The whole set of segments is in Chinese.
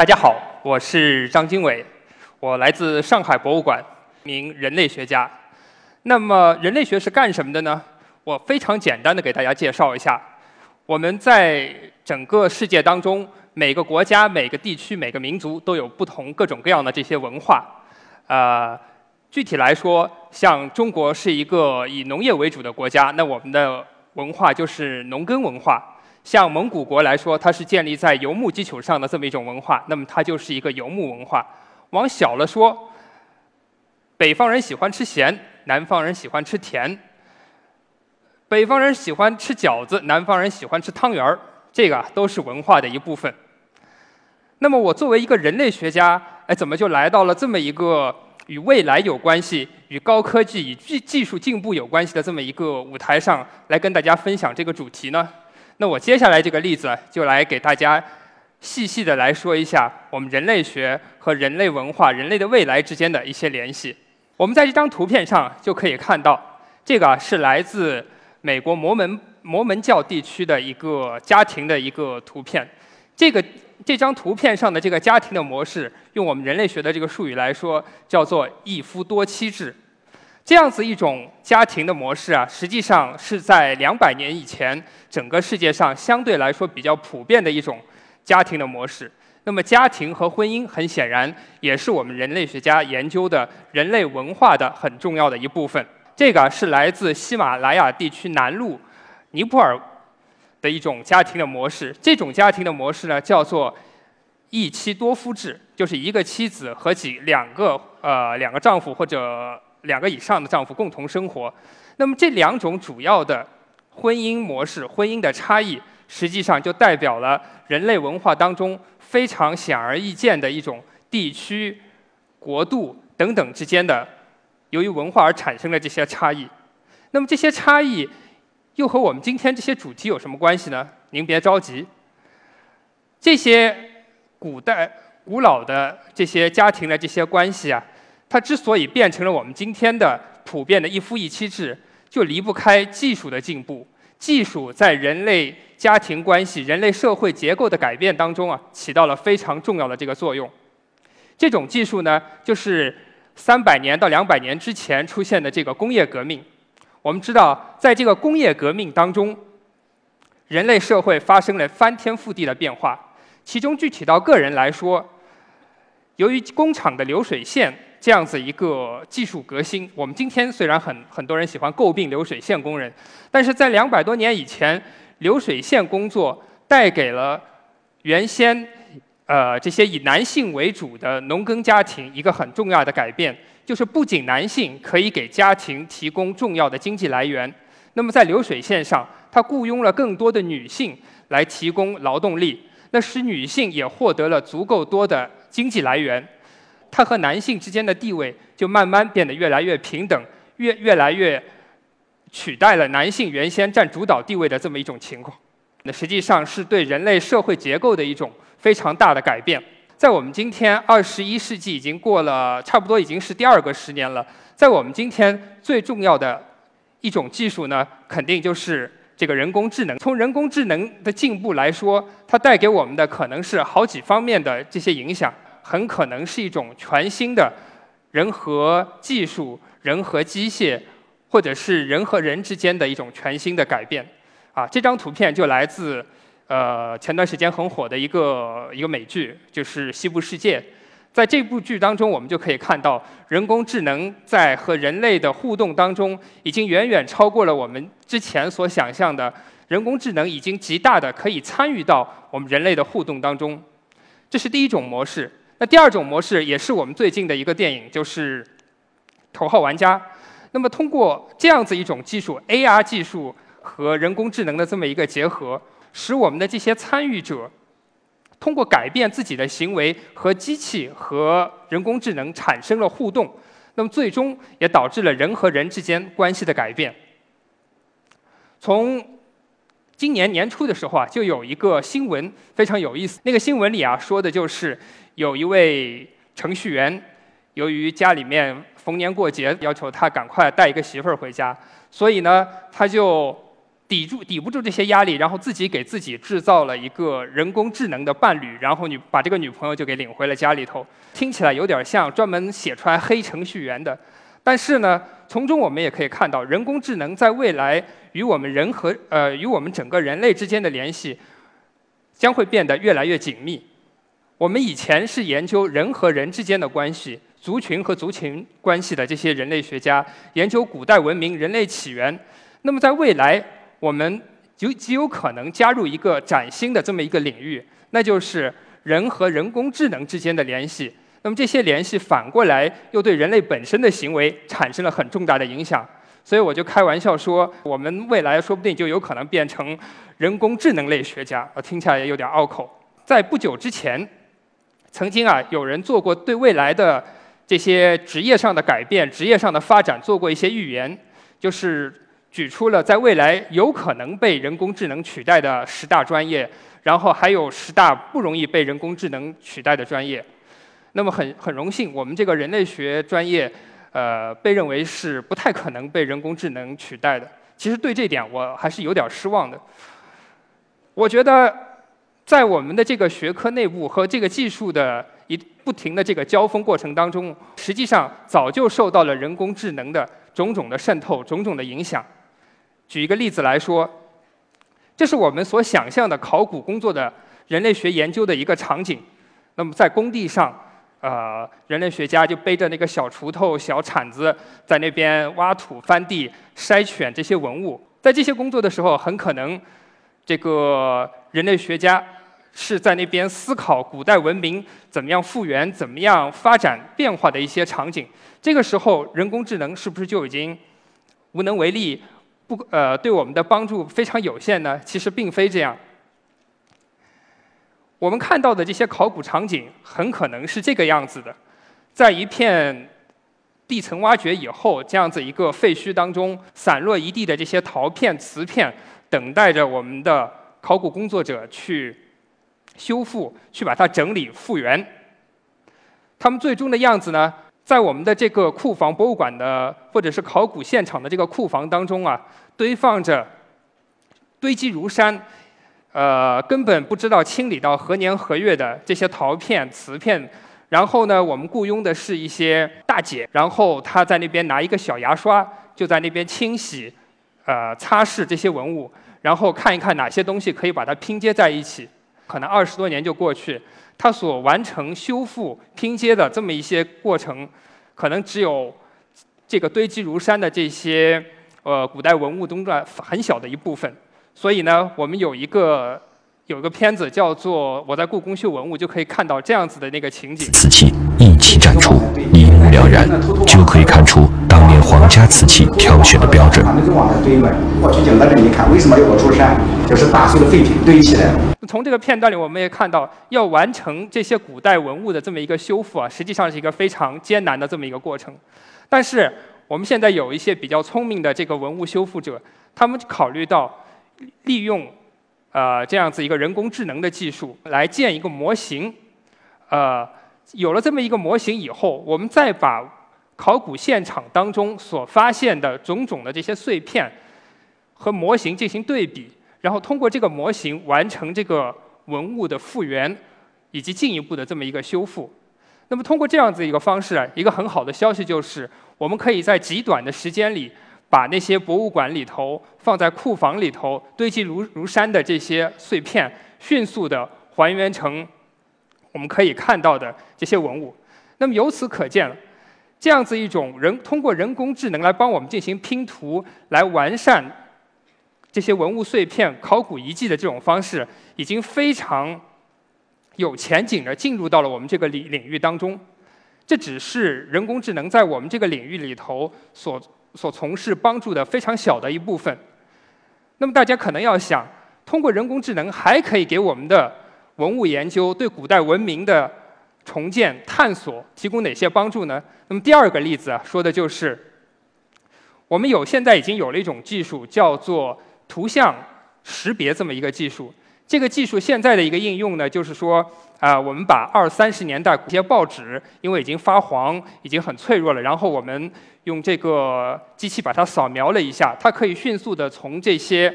大家好，我是张经纬，我来自上海博物馆，名人类学家。那么，人类学是干什么的呢？我非常简单的给大家介绍一下。我们在整个世界当中，每个国家、每个地区、每个民族都有不同各种各样的这些文化。呃，具体来说，像中国是一个以农业为主的国家，那我们的文化就是农耕文化。像蒙古国来说，它是建立在游牧基础上的这么一种文化，那么它就是一个游牧文化。往小了说，北方人喜欢吃咸，南方人喜欢吃甜；北方人喜欢吃饺子，南方人喜欢吃汤圆儿，这个都是文化的一部分。那么我作为一个人类学家，哎，怎么就来到了这么一个与未来有关系、与高科技、与技技术进步有关系的这么一个舞台上来跟大家分享这个主题呢？那我接下来这个例子就来给大家细细的来说一下我们人类学和人类文化、人类的未来之间的一些联系。我们在这张图片上就可以看到，这个是来自美国摩门摩门教地区的一个家庭的一个图片。这个这张图片上的这个家庭的模式，用我们人类学的这个术语来说，叫做一夫多妻制。这样子一种家庭的模式啊，实际上是在两百年以前，整个世界上相对来说比较普遍的一种家庭的模式。那么，家庭和婚姻很显然也是我们人类学家研究的人类文化的很重要的一部分。这个是来自喜马拉雅地区南麓尼泊尔的一种家庭的模式。这种家庭的模式呢，叫做一妻多夫制，就是一个妻子和几两个呃两个丈夫或者。两个以上的丈夫共同生活，那么这两种主要的婚姻模式、婚姻的差异，实际上就代表了人类文化当中非常显而易见的一种地区、国度等等之间的由于文化而产生的这些差异。那么这些差异又和我们今天这些主题有什么关系呢？您别着急，这些古代、古老的这些家庭的这些关系啊。它之所以变成了我们今天的普遍的一夫一妻制，就离不开技术的进步。技术在人类家庭关系、人类社会结构的改变当中啊，起到了非常重要的这个作用。这种技术呢，就是三百年到两百年之前出现的这个工业革命。我们知道，在这个工业革命当中，人类社会发生了翻天覆地的变化。其中具体到个人来说，由于工厂的流水线。这样子一个技术革新，我们今天虽然很很多人喜欢诟病流水线工人，但是在两百多年以前，流水线工作带给了原先呃这些以男性为主的农耕家庭一个很重要的改变，就是不仅男性可以给家庭提供重要的经济来源，那么在流水线上，他雇佣了更多的女性来提供劳动力，那使女性也获得了足够多的经济来源。他和男性之间的地位就慢慢变得越来越平等，越越来越取代了男性原先占主导地位的这么一种情况。那实际上是对人类社会结构的一种非常大的改变。在我们今天二十一世纪已经过了差不多已经是第二个十年了，在我们今天最重要的一种技术呢，肯定就是这个人工智能。从人工智能的进步来说，它带给我们的可能是好几方面的这些影响。很可能是一种全新的人和技术、人和机械，或者是人和人之间的一种全新的改变。啊，这张图片就来自呃前段时间很火的一个一个美剧，就是《西部世界》。在这部剧当中，我们就可以看到人工智能在和人类的互动当中，已经远远超过了我们之前所想象的。人工智能已经极大的可以参与到我们人类的互动当中。这是第一种模式。那第二种模式也是我们最近的一个电影，就是《头号玩家》。那么通过这样子一种技术，AR 技术和人工智能的这么一个结合，使我们的这些参与者通过改变自己的行为和机器和人工智能产生了互动，那么最终也导致了人和人之间关系的改变。从今年年初的时候啊，就有一个新闻非常有意思。那个新闻里啊，说的就是有一位程序员，由于家里面逢年过节要求他赶快带一个媳妇儿回家，所以呢，他就抵住抵不住这些压力，然后自己给自己制造了一个人工智能的伴侣，然后女把这个女朋友就给领回了家里头，听起来有点像专门写出来黑程序员的。但是呢，从中我们也可以看到，人工智能在未来与我们人和呃与我们整个人类之间的联系将会变得越来越紧密。我们以前是研究人和人之间的关系、族群和族群关系的这些人类学家，研究古代文明、人类起源。那么在未来，我们就极有可能加入一个崭新的这么一个领域，那就是人和人工智能之间的联系。那么这些联系反过来又对人类本身的行为产生了很重大的影响，所以我就开玩笑说，我们未来说不定就有可能变成人工智能类学家。呃，听起来也有点拗口。在不久之前，曾经啊，有人做过对未来的这些职业上的改变、职业上的发展做过一些预言，就是举出了在未来有可能被人工智能取代的十大专业，然后还有十大不容易被人工智能取代的专业。那么很很荣幸，我们这个人类学专业，呃，被认为是不太可能被人工智能取代的。其实对这点我还是有点失望的。我觉得，在我们的这个学科内部和这个技术的一不停的这个交锋过程当中，实际上早就受到了人工智能的种种的渗透、种种的影响。举一个例子来说，这是我们所想象的考古工作的人类学研究的一个场景。那么在工地上。呃，人类学家就背着那个小锄头、小铲子，在那边挖土、翻地、筛选这些文物。在这些工作的时候，很可能这个人类学家是在那边思考古代文明怎么样复原、怎么样发展变化的一些场景。这个时候，人工智能是不是就已经无能为力，不呃对我们的帮助非常有限呢？其实并非这样。我们看到的这些考古场景很可能是这个样子的，在一片地层挖掘以后，这样子一个废墟当中，散落一地的这些陶片、瓷片，等待着我们的考古工作者去修复、去把它整理复原。他们最终的样子呢，在我们的这个库房、博物馆的或者是考古现场的这个库房当中啊，堆放着堆积如山。呃，根本不知道清理到何年何月的这些陶片、瓷片，然后呢，我们雇佣的是一些大姐，然后她在那边拿一个小牙刷，就在那边清洗、呃擦拭这些文物，然后看一看哪些东西可以把它拼接在一起。可能二十多年就过去，它所完成修复、拼接的这么一些过程，可能只有这个堆积如山的这些呃古代文物中的很小的一部分。所以呢，我们有一个有一个片子叫做《我在故宫修文物》，就可以看到这样子的那个情景。瓷器一起展出，一了然，就可以看出当年皇家瓷器挑选的标准。过去景德镇一看，为什么有个出山？就是大碎的废品堆起来。从这个片段里，我们也看到，要完成这些古代文物的这么一个修复啊，实际上是一个非常艰难的这么一个过程。但是我们现在有一些比较聪明的这个文物修复者，他们考虑到。利用呃这样子一个人工智能的技术来建一个模型，呃，有了这么一个模型以后，我们再把考古现场当中所发现的种种的这些碎片和模型进行对比，然后通过这个模型完成这个文物的复原以及进一步的这么一个修复。那么通过这样子一个方式，一个很好的消息就是，我们可以在极短的时间里。把那些博物馆里头放在库房里头堆积如如山的这些碎片，迅速的还原成我们可以看到的这些文物。那么由此可见，这样子一种人通过人工智能来帮我们进行拼图，来完善这些文物碎片、考古遗迹的这种方式，已经非常有前景的进入到了我们这个领领域当中。这只是人工智能在我们这个领域里头所。所从事帮助的非常小的一部分。那么大家可能要想，通过人工智能还可以给我们的文物研究、对古代文明的重建探索提供哪些帮助呢？那么第二个例子啊，说的就是我们有现在已经有了一种技术，叫做图像识别这么一个技术。这个技术现在的一个应用呢，就是说啊，我们把二三十年代一些报纸，因为已经发黄、已经很脆弱了，然后我们用这个机器把它扫描了一下，它可以迅速的从这些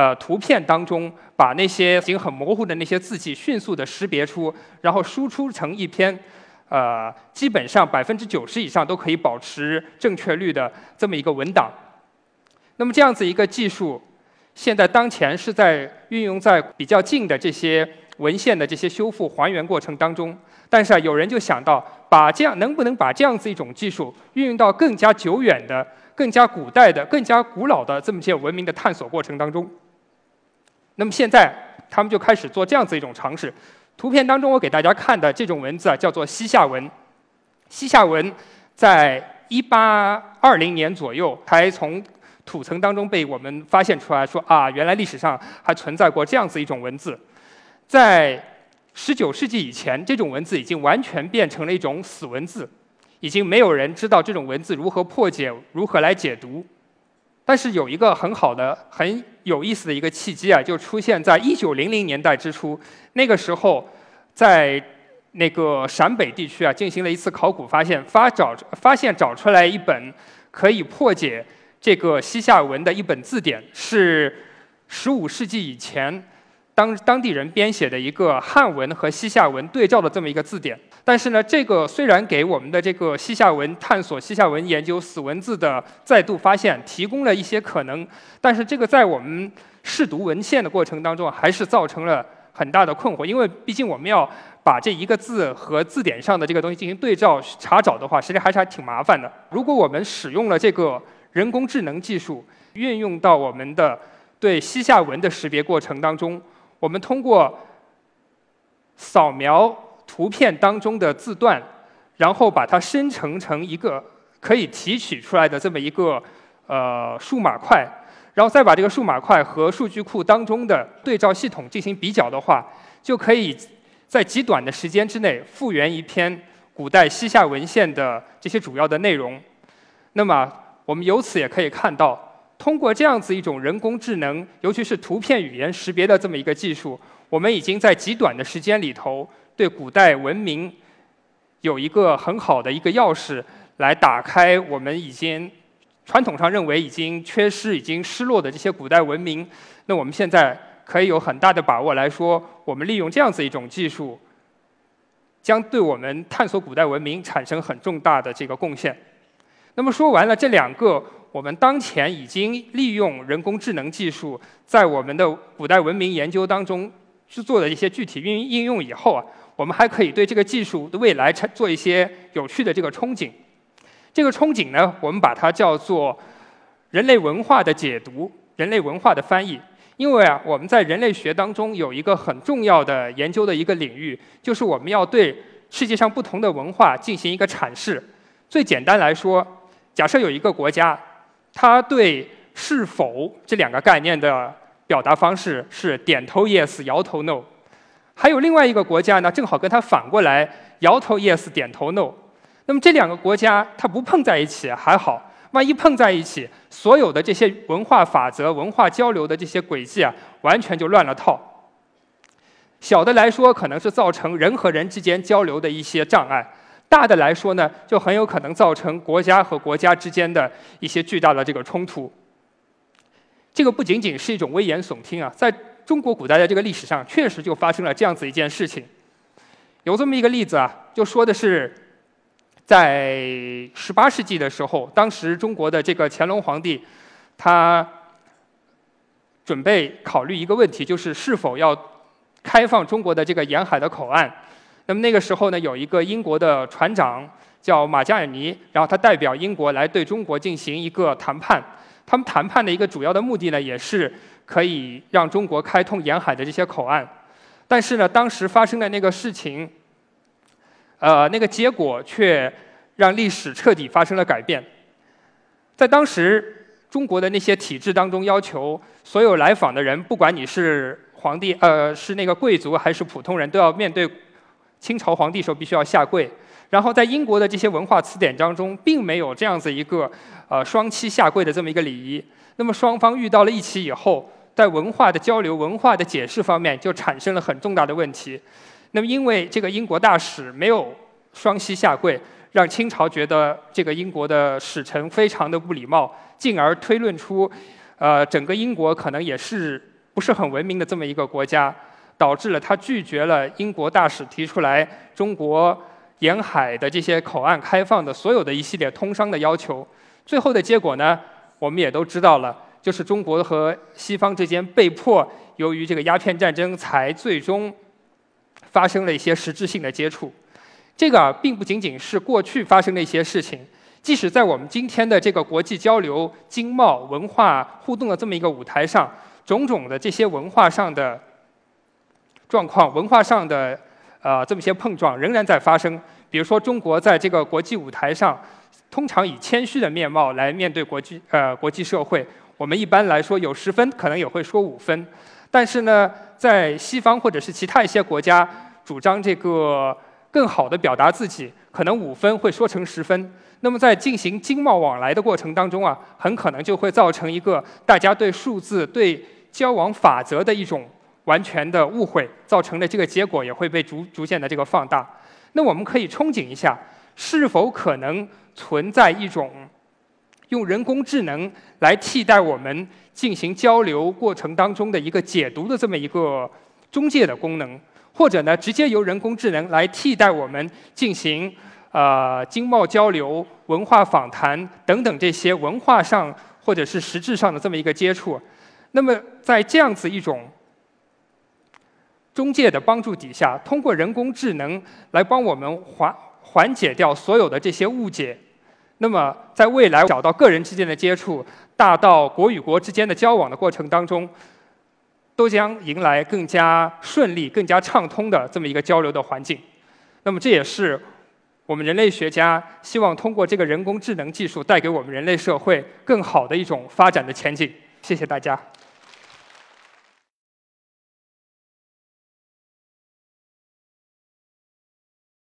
呃图片当中把那些已经很模糊的那些字迹迅速的识别出，然后输出成一篇呃基本上百分之九十以上都可以保持正确率的这么一个文档。那么这样子一个技术，现在当前是在运用在比较近的这些文献的这些修复还原过程当中。但是啊，有人就想到，把这样能不能把这样子一种技术运用到更加久远的、更加古代的、更加古老的这么些文明的探索过程当中？那么现在他们就开始做这样子一种尝试。图片当中我给大家看的这种文字啊，叫做西夏文。西夏文在一八二零年左右才从土层当中被我们发现出来，说啊，原来历史上还存在过这样子一种文字，在。十九世纪以前，这种文字已经完全变成了一种死文字，已经没有人知道这种文字如何破解、如何来解读。但是有一个很好的、很有意思的一个契机啊，就出现在一九零零年代之初。那个时候，在那个陕北地区啊，进行了一次考古发现，发找发现找出来一本可以破解这个西夏文的一本字典，是十五世纪以前。当当地人编写的一个汉文和西夏文对照的这么一个字典，但是呢，这个虽然给我们的这个西夏文探索、西夏文研究死文字的再度发现提供了一些可能，但是这个在我们试读文献的过程当中，还是造成了很大的困惑，因为毕竟我们要把这一个字和字典上的这个东西进行对照查找的话，实际上还是还挺麻烦的。如果我们使用了这个人工智能技术，运用到我们的对西夏文的识别过程当中。我们通过扫描图片当中的字段，然后把它生成成一个可以提取出来的这么一个呃数码块，然后再把这个数码块和数据库当中的对照系统进行比较的话，就可以在极短的时间之内复原一篇古代西夏文献的这些主要的内容。那么我们由此也可以看到。通过这样子一种人工智能，尤其是图片语言识别的这么一个技术，我们已经在极短的时间里头，对古代文明有一个很好的一个钥匙，来打开我们已经传统上认为已经缺失、已经失落的这些古代文明。那我们现在可以有很大的把握来说，我们利用这样子一种技术，将对我们探索古代文明产生很重大的这个贡献。那么说完了这两个。我们当前已经利用人工智能技术，在我们的古代文明研究当中去做的一些具体运应用以后啊，我们还可以对这个技术的未来做一些有趣的这个憧憬。这个憧憬呢，我们把它叫做人类文化的解读、人类文化的翻译。因为啊，我们在人类学当中有一个很重要的研究的一个领域，就是我们要对世界上不同的文化进行一个阐释。最简单来说，假设有一个国家。他对“是否”这两个概念的表达方式是点头 yes，摇头 no。还有另外一个国家呢，正好跟他反过来，摇头 yes，点头 no。那么这两个国家它不碰在一起还好，万一碰在一起，所有的这些文化法则、文化交流的这些轨迹啊，完全就乱了套。小的来说，可能是造成人和人之间交流的一些障碍。大的来说呢，就很有可能造成国家和国家之间的一些巨大的这个冲突。这个不仅仅是一种危言耸听啊，在中国古代的这个历史上，确实就发生了这样子一件事情。有这么一个例子啊，就说的是，在十八世纪的时候，当时中国的这个乾隆皇帝，他准备考虑一个问题，就是是否要开放中国的这个沿海的口岸。那么那个时候呢，有一个英国的船长叫马加尔尼，然后他代表英国来对中国进行一个谈判。他们谈判的一个主要的目的呢，也是可以让中国开通沿海的这些口岸。但是呢，当时发生的那个事情，呃，那个结果却让历史彻底发生了改变。在当时中国的那些体制当中，要求所有来访的人，不管你是皇帝，呃，是那个贵族还是普通人，都要面对。清朝皇帝时候必须要下跪，然后在英国的这些文化词典当中，并没有这样子一个呃双膝下跪的这么一个礼仪。那么双方遇到了一起以后，在文化的交流、文化的解释方面就产生了很重大的问题。那么因为这个英国大使没有双膝下跪，让清朝觉得这个英国的使臣非常的不礼貌，进而推论出，呃，整个英国可能也是不是很文明的这么一个国家，导致了他拒绝了英国大使提出来中国沿海的这些口岸开放的所有的一系列通商的要求。最后的结果呢，我们也都知道了，就是中国和西方之间被迫由于这个鸦片战争才最终发生了一些实质性的接触。这个啊并不仅仅是过去发生的一些事情。即使在我们今天的这个国际交流、经贸、文化互动的这么一个舞台上，种种的这些文化上的状况、文化上的呃这么些碰撞仍然在发生。比如说，中国在这个国际舞台上，通常以谦虚的面貌来面对国际呃国际社会。我们一般来说有十分，可能也会说五分。但是呢，在西方或者是其他一些国家，主张这个更好的表达自己，可能五分会说成十分。那么在进行经贸往来的过程当中啊，很可能就会造成一个大家对数字、对交往法则的一种完全的误会，造成的这个结果也会被逐逐渐的这个放大。那我们可以憧憬一下，是否可能存在一种用人工智能来替代我们进行交流过程当中的一个解读的这么一个中介的功能，或者呢，直接由人工智能来替代我们进行。呃，经贸交流、文化访谈等等这些文化上或者是实质上的这么一个接触，那么在这样子一种中介的帮助底下，通过人工智能来帮我们缓缓解掉所有的这些误解，那么在未来找到个人之间的接触，大到国与国之间的交往的过程当中，都将迎来更加顺利、更加畅通的这么一个交流的环境。那么这也是。我们人类学家希望通过这个人工智能技术，带给我们人类社会更好的一种发展的前景。谢谢大家。